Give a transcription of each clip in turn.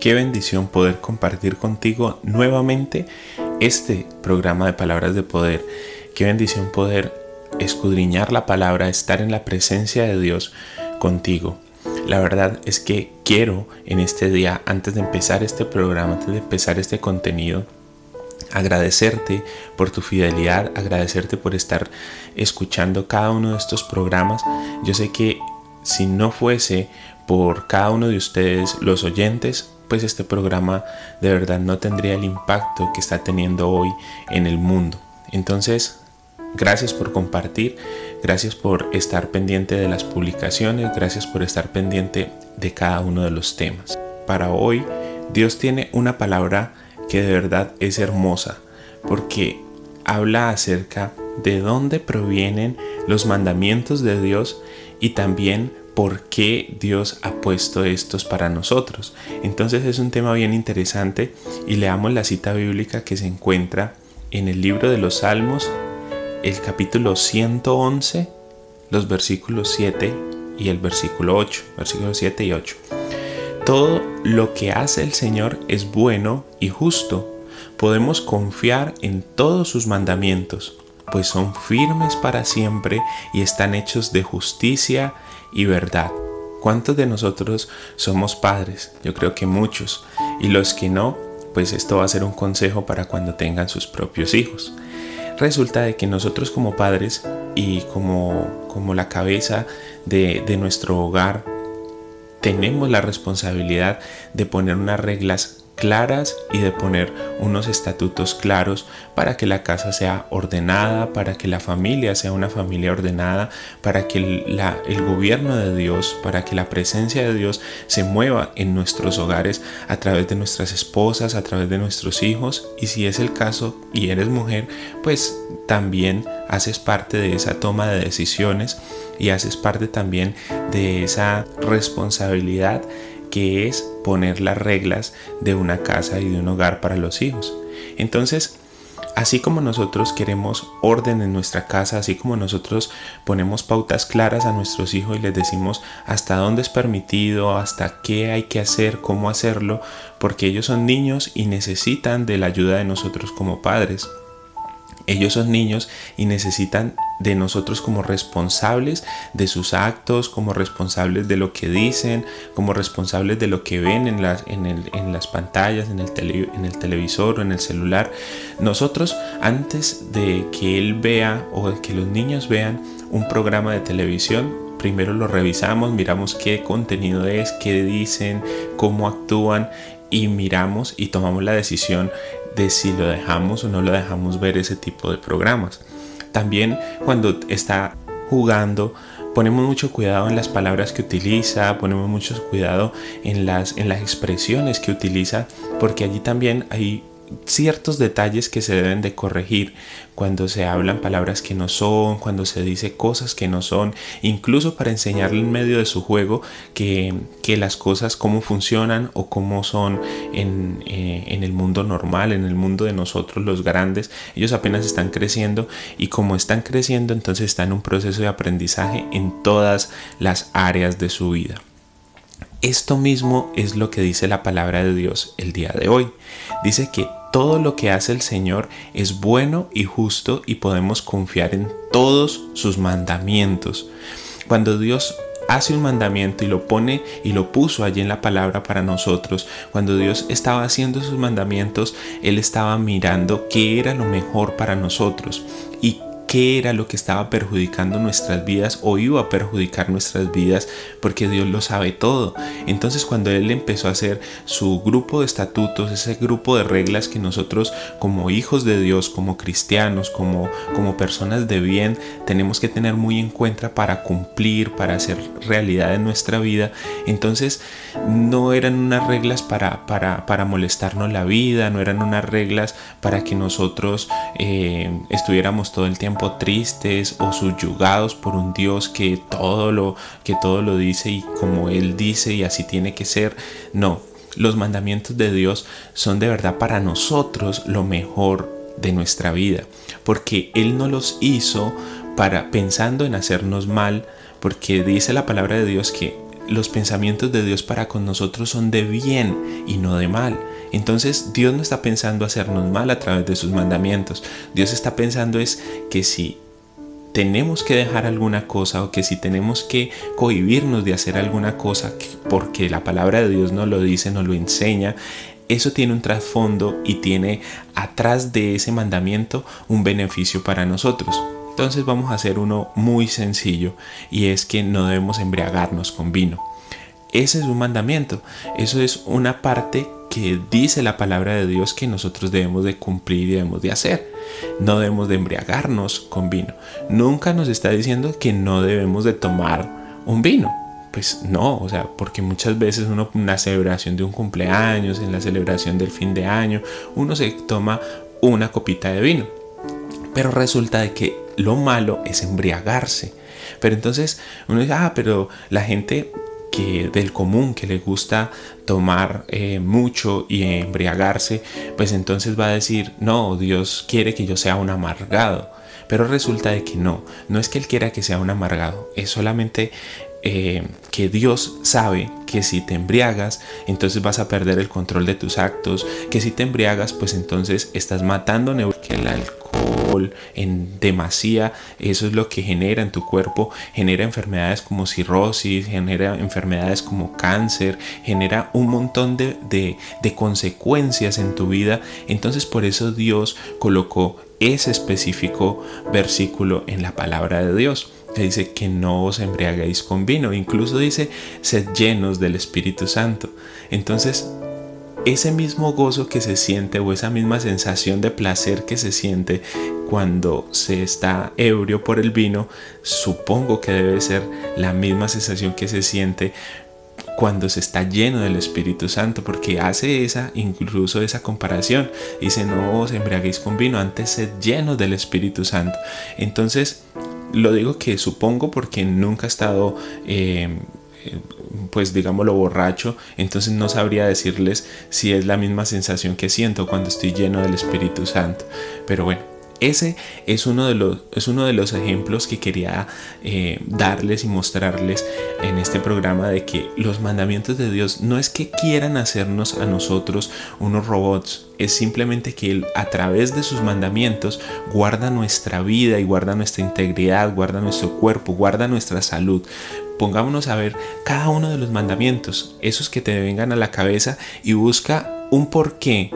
Qué bendición poder compartir contigo nuevamente este programa de palabras de poder. Qué bendición poder escudriñar la palabra, estar en la presencia de Dios contigo. La verdad es que quiero en este día, antes de empezar este programa, antes de empezar este contenido, agradecerte por tu fidelidad, agradecerte por estar escuchando cada uno de estos programas. Yo sé que si no fuese por cada uno de ustedes, los oyentes, pues este programa de verdad no tendría el impacto que está teniendo hoy en el mundo. Entonces, gracias por compartir, gracias por estar pendiente de las publicaciones, gracias por estar pendiente de cada uno de los temas. Para hoy, Dios tiene una palabra que de verdad es hermosa, porque habla acerca de dónde provienen los mandamientos de Dios y también por qué Dios ha puesto estos para nosotros. Entonces es un tema bien interesante y leamos la cita bíblica que se encuentra en el libro de los Salmos, el capítulo 111, los versículos 7 y el versículo 8, versículos 7 y 8. Todo lo que hace el Señor es bueno y justo. Podemos confiar en todos sus mandamientos, pues son firmes para siempre y están hechos de justicia y verdad. ¿Cuántos de nosotros somos padres? Yo creo que muchos. Y los que no, pues esto va a ser un consejo para cuando tengan sus propios hijos. Resulta de que nosotros como padres y como, como la cabeza de, de nuestro hogar, tenemos la responsabilidad de poner unas reglas claras y de poner unos estatutos claros para que la casa sea ordenada, para que la familia sea una familia ordenada, para que el, gobierno de Dios, para que la presencia de Dios se mueva en nuestros hogares a través de nuestras esposas, a través de nuestros hijos. Y si es el caso y eres mujer, pues también haces parte de esa toma de decisiones y haces parte también de esa responsabilidad que es poner las reglas de una casa y de un hogar para los hijos. Entonces, así como nosotros queremos orden en nuestra casa, así como nosotros ponemos pautas claras a nuestros hijos y les decimos hasta dónde es permitido, hasta qué hay que hacer, cómo hacerlo, porque ellos son niños y necesitan de la ayuda de nosotros como padres. Ellos son niños y necesitan de nosotros como responsables de sus actos, como responsables de lo que dicen, como responsables de lo que ven en las, en las pantallas, en el, en el televisor o en el celular. Nosotros, antes de que él vea o de que los niños vean un programa de televisión, primero lo revisamos, miramos qué contenido es, qué dicen, cómo actúan y miramos y tomamos la decisión de si lo dejamos o no lo dejamos ver ese tipo de programas. También cuando está jugando ponemos mucho cuidado en las palabras que utiliza, ponemos mucho cuidado en las, en las expresiones que utiliza, porque allí también hay ciertos detalles que se deben de corregir cuando se hablan palabras que no son, cuando se dice cosas que no son, incluso para enseñarle en medio de su juego que, las cosas cómo funcionan o cómo son en, eh, en, el mundo normal, en el mundo de nosotros los grandes. Ellos apenas están creciendo y como están creciendo entonces están en un proceso de aprendizaje en todas las áreas de su vida. Esto mismo es lo que dice la palabra de Dios el día de hoy. Dice que todo lo que hace el Señor es bueno y justo y podemos confiar en todos sus mandamientos. Cuando Dios hace un mandamiento y lo pone y lo puso allí en la palabra para nosotros. Cuando Dios estaba haciendo sus mandamientos, Él estaba mirando qué era lo mejor para nosotros y qué era lo que estaba perjudicando nuestras vidas o iba a perjudicar nuestras vidas, porque Dios lo sabe todo. Entonces cuando Él empezó a hacer su grupo de estatutos, ese grupo de reglas que nosotros como hijos de Dios, como cristianos, como, como personas de bien, tenemos que tener muy en cuenta para cumplir, para hacer realidad en nuestra vida, entonces no eran unas reglas para, para, para molestarnos la vida, no eran unas reglas para que nosotros eh, estuviéramos todo el tiempo tristes o subyugados por un Dios que todo lo que todo lo dice y como él dice y así tiene que ser. No, los mandamientos de Dios son de verdad para nosotros lo mejor de nuestra vida, porque él no los hizo para pensando en hacernos mal, porque dice la palabra de Dios que los pensamientos de Dios para con nosotros son de bien y no de mal. Entonces Dios no está pensando hacernos mal a través de sus mandamientos. Dios está pensando es que si tenemos que dejar alguna cosa o que si tenemos que cohibirnos de hacer alguna cosa porque la palabra de Dios nos lo dice, nos lo enseña, eso tiene un trasfondo y tiene atrás de ese mandamiento un beneficio para nosotros. Entonces vamos a hacer uno muy sencillo y es que no debemos embriagarnos con vino. Ese es un mandamiento, eso es una parte que dice la palabra de Dios que nosotros debemos de cumplir y debemos de hacer. No debemos de embriagarnos con vino. Nunca nos está diciendo que no debemos de tomar un vino. Pues no, o sea, porque muchas veces uno en la celebración de un cumpleaños, en la celebración del fin de año, uno se toma una copita de vino. Pero resulta de que lo malo es embriagarse. Pero entonces uno dice, ah, pero la gente que del común que le gusta tomar eh, mucho y embriagarse, pues entonces va a decir, no, Dios quiere que yo sea un amargado. Pero resulta de que no, no es que Él quiera que sea un amargado, es solamente eh, que Dios sabe que si te embriagas, entonces vas a perder el control de tus actos, que si te embriagas, pues entonces estás matando que el alcohol en demasía, eso es lo que genera en tu cuerpo, genera enfermedades como cirrosis, genera enfermedades como cáncer, genera un montón de, de consecuencias en tu vida, entonces por eso Dios colocó ese específico versículo en la palabra de Dios. Que dice que no os embriaguéis con vino, incluso dice sed llenos del Espíritu Santo. Entonces, ese mismo gozo que se siente o esa misma sensación de placer que se siente cuando se está ebrio por el vino, supongo que debe ser la misma sensación que se siente cuando se está lleno del Espíritu Santo, porque hace esa, incluso esa comparación. Dice, no os embriaguéis con vino, antes sed llenos del Espíritu Santo. Entonces, lo digo que supongo porque nunca he estado, eh, pues digámoslo, borracho, entonces no sabría decirles si es la misma sensación que siento cuando estoy lleno del Espíritu Santo. Pero bueno, ese es uno de los, es uno de los ejemplos que quería eh, darles y mostrarles en este programa de que los mandamientos de Dios no es que quieran hacernos a nosotros unos robots, es simplemente que Él a través de sus mandamientos guarda nuestra vida y guarda nuestra integridad, guarda nuestro cuerpo, guarda nuestra salud pongámonos a ver cada uno de los mandamientos, esos que te vengan a la cabeza y busca un porqué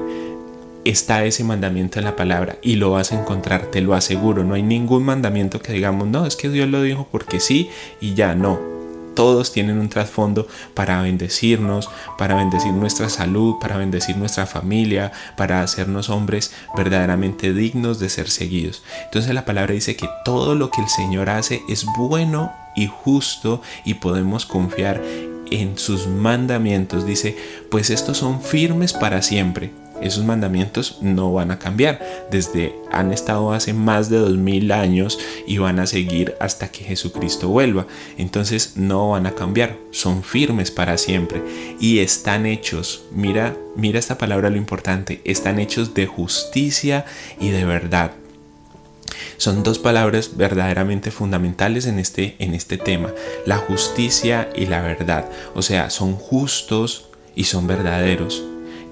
está ese mandamiento en la palabra y lo vas a encontrar, te lo aseguro. No hay ningún mandamiento que digamos, no, es que Dios lo dijo porque sí y ya no. Todos tienen un trasfondo para bendecirnos, para bendecir nuestra salud, para bendecir nuestra familia, para hacernos hombres verdaderamente dignos de ser seguidos. Entonces la palabra dice que todo lo que el Señor hace es bueno y justo y podemos confiar en sus mandamientos. Dice, pues estos son firmes para siempre esos mandamientos no van a cambiar. Desde han estado hace más de dos mil años y van a seguir hasta que Jesucristo vuelva. Entonces no van a cambiar, son firmes para siempre y están hechos. Mira, mira esta palabra lo importante, están hechos de justicia y de verdad. Son dos palabras verdaderamente fundamentales en este, en este tema, la justicia y la verdad. O sea, son justos y son verdaderos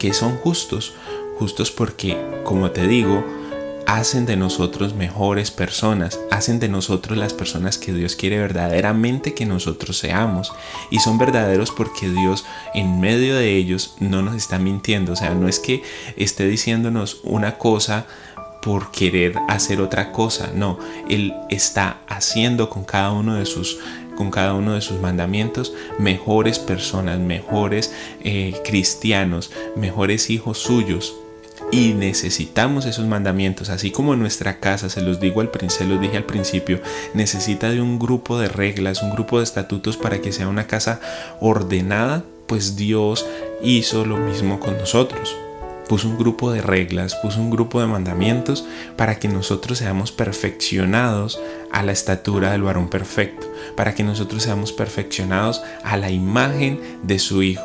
que son justos, justos porque, como te digo, hacen de nosotros mejores personas, hacen de nosotros las personas que Dios quiere verdaderamente que nosotros seamos. Y son verdaderos porque Dios en medio de ellos no nos está mintiendo. O sea, no es que esté diciéndonos una cosa por querer hacer otra cosa, no, Él está haciendo con cada uno de sus con cada uno de sus mandamientos mejores personas, mejores eh, cristianos, mejores hijos suyos, y necesitamos esos mandamientos, así como nuestra casa, se los digo al se los dije al principio, necesita de un grupo de reglas, un grupo de estatutos para que sea una casa ordenada, pues Dios hizo lo mismo con nosotros. Puso un grupo de reglas, puso un grupo de mandamientos para que nosotros seamos perfeccionados a la estatura del varón perfecto, para que nosotros seamos perfeccionados a la imagen de su Hijo.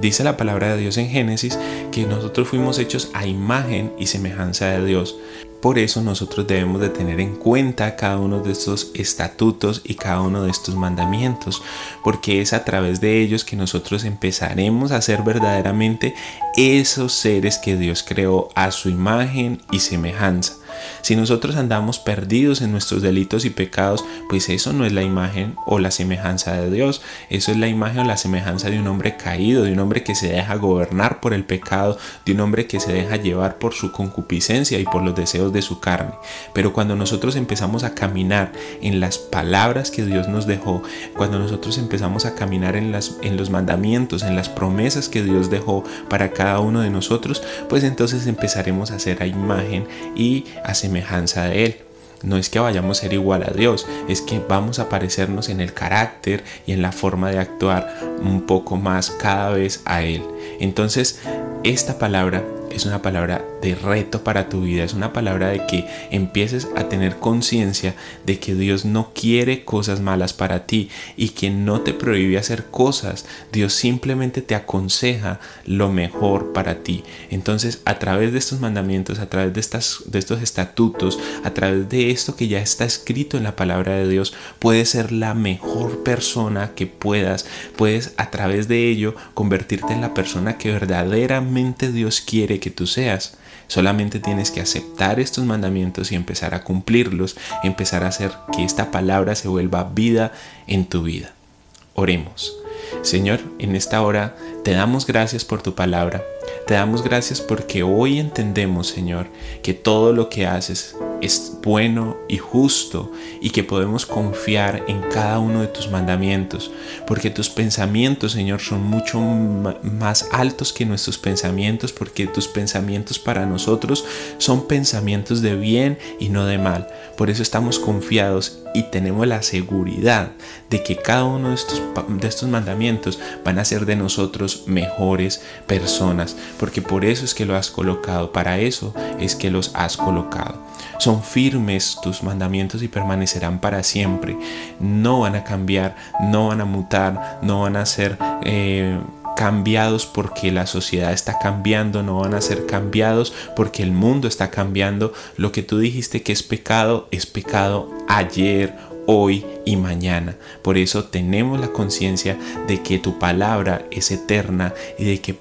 Dice la palabra de Dios en Génesis que nosotros fuimos hechos a imagen y semejanza de Dios. Por eso nosotros debemos de tener en cuenta cada uno de estos estatutos y cada uno de estos mandamientos, porque es a través de ellos que nosotros empezaremos a ser verdaderamente esos seres que Dios creó a su imagen y semejanza. Si nosotros andamos perdidos en nuestros delitos y pecados, pues eso no es la imagen o la semejanza de Dios, eso es la imagen o la semejanza de un hombre caído, de un hombre que se deja gobernar por el pecado, de un hombre que se deja llevar por su concupiscencia y por los deseos de su carne. Pero cuando nosotros empezamos a caminar en las palabras que Dios nos dejó, cuando nosotros empezamos a caminar en, las, en los mandamientos, en las promesas que Dios dejó para cada uno de nosotros, pues entonces empezaremos a hacer a imagen y a semejanza de Él. No es que vayamos a ser igual a Dios, es que vamos a parecernos en el carácter y en la forma de actuar un poco más cada vez a Él. Entonces, esta palabra es una palabra de reto para tu vida, es una palabra de que empieces a tener conciencia de que Dios no quiere cosas malas para ti y que no te prohíbe hacer cosas, Dios simplemente te aconseja lo mejor para ti. Entonces, a través de estos mandamientos, a través de, estas, de estos estatutos, a través de esto que ya está escrito en la palabra de Dios, puedes ser la mejor persona que puedas, puedes a través de ello convertirte en la persona que verdaderamente Dios quiere que tú seas. Solamente tienes que aceptar estos mandamientos y empezar a cumplirlos, empezar a hacer que esta palabra se vuelva vida en tu vida. Oremos. Señor, en esta hora te damos gracias por tu palabra. Te damos gracias porque hoy entendemos, Señor, que todo lo que haces es bueno y justo y que podemos confiar en cada uno de tus mandamientos, porque tus pensamientos, Señor, son mucho más altos que nuestros pensamientos, porque tus pensamientos para nosotros son pensamientos de bien y no de mal. Por eso estamos confiados y tenemos la seguridad de que cada uno de estos, mandamientos van a ser de nosotros mejores personas, porque por eso es que lo has colocado, para eso es que los has colocado. Son firmes tus mandamientos y permanecerán para siempre. No van a cambiar, no van a mutar, no van a ser... Eh, cambiados porque la sociedad está cambiando, no van a ser cambiados porque el mundo está cambiando. Lo que tú dijiste que es pecado, es pecado ayer, hoy y mañana. Por eso tenemos la conciencia de que tu palabra es eterna y de que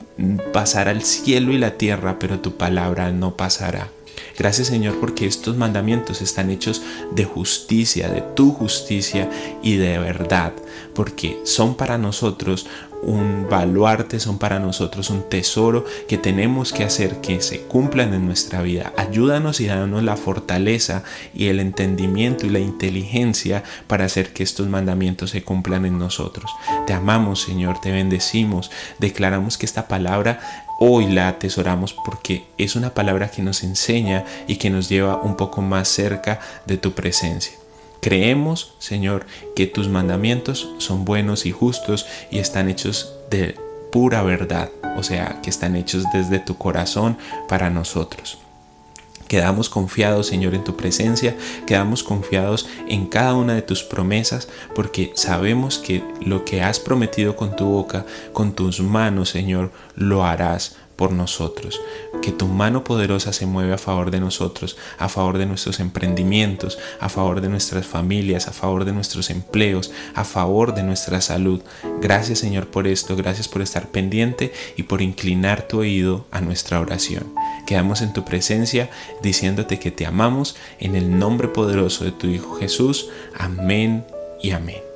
pasará el cielo y la tierra, pero tu palabra no pasará. Gracias Señor porque estos mandamientos están hechos de justicia, de tu justicia y de verdad, porque son para nosotros un baluarte, son para nosotros un tesoro que tenemos que hacer que se cumplan en nuestra vida. Ayúdanos y danos la fortaleza y el entendimiento y la inteligencia para hacer que estos mandamientos se cumplan en nosotros. Te amamos Señor, te bendecimos, declaramos que esta palabra hoy la atesoramos porque es una palabra que nos enseña y que nos lleva un poco más cerca de tu presencia. Creemos, Señor, que tus mandamientos son buenos y justos y están hechos de pura verdad, o sea, que están hechos desde tu corazón para nosotros. Quedamos confiados, Señor, en tu presencia, quedamos confiados en cada una de tus promesas, porque sabemos que lo que has prometido con tu boca, con tus manos, Señor, lo harás por nosotros. Que tu mano poderosa se mueve a favor de nosotros, a favor de nuestros emprendimientos, a favor de nuestras familias, a favor de nuestros empleos, a favor de nuestra salud. Gracias Señor por esto, gracias por estar pendiente y por inclinar tu oído a nuestra oración. Quedamos en tu presencia diciéndote que te amamos en el nombre poderoso de tu Hijo Jesús. Amén y amén.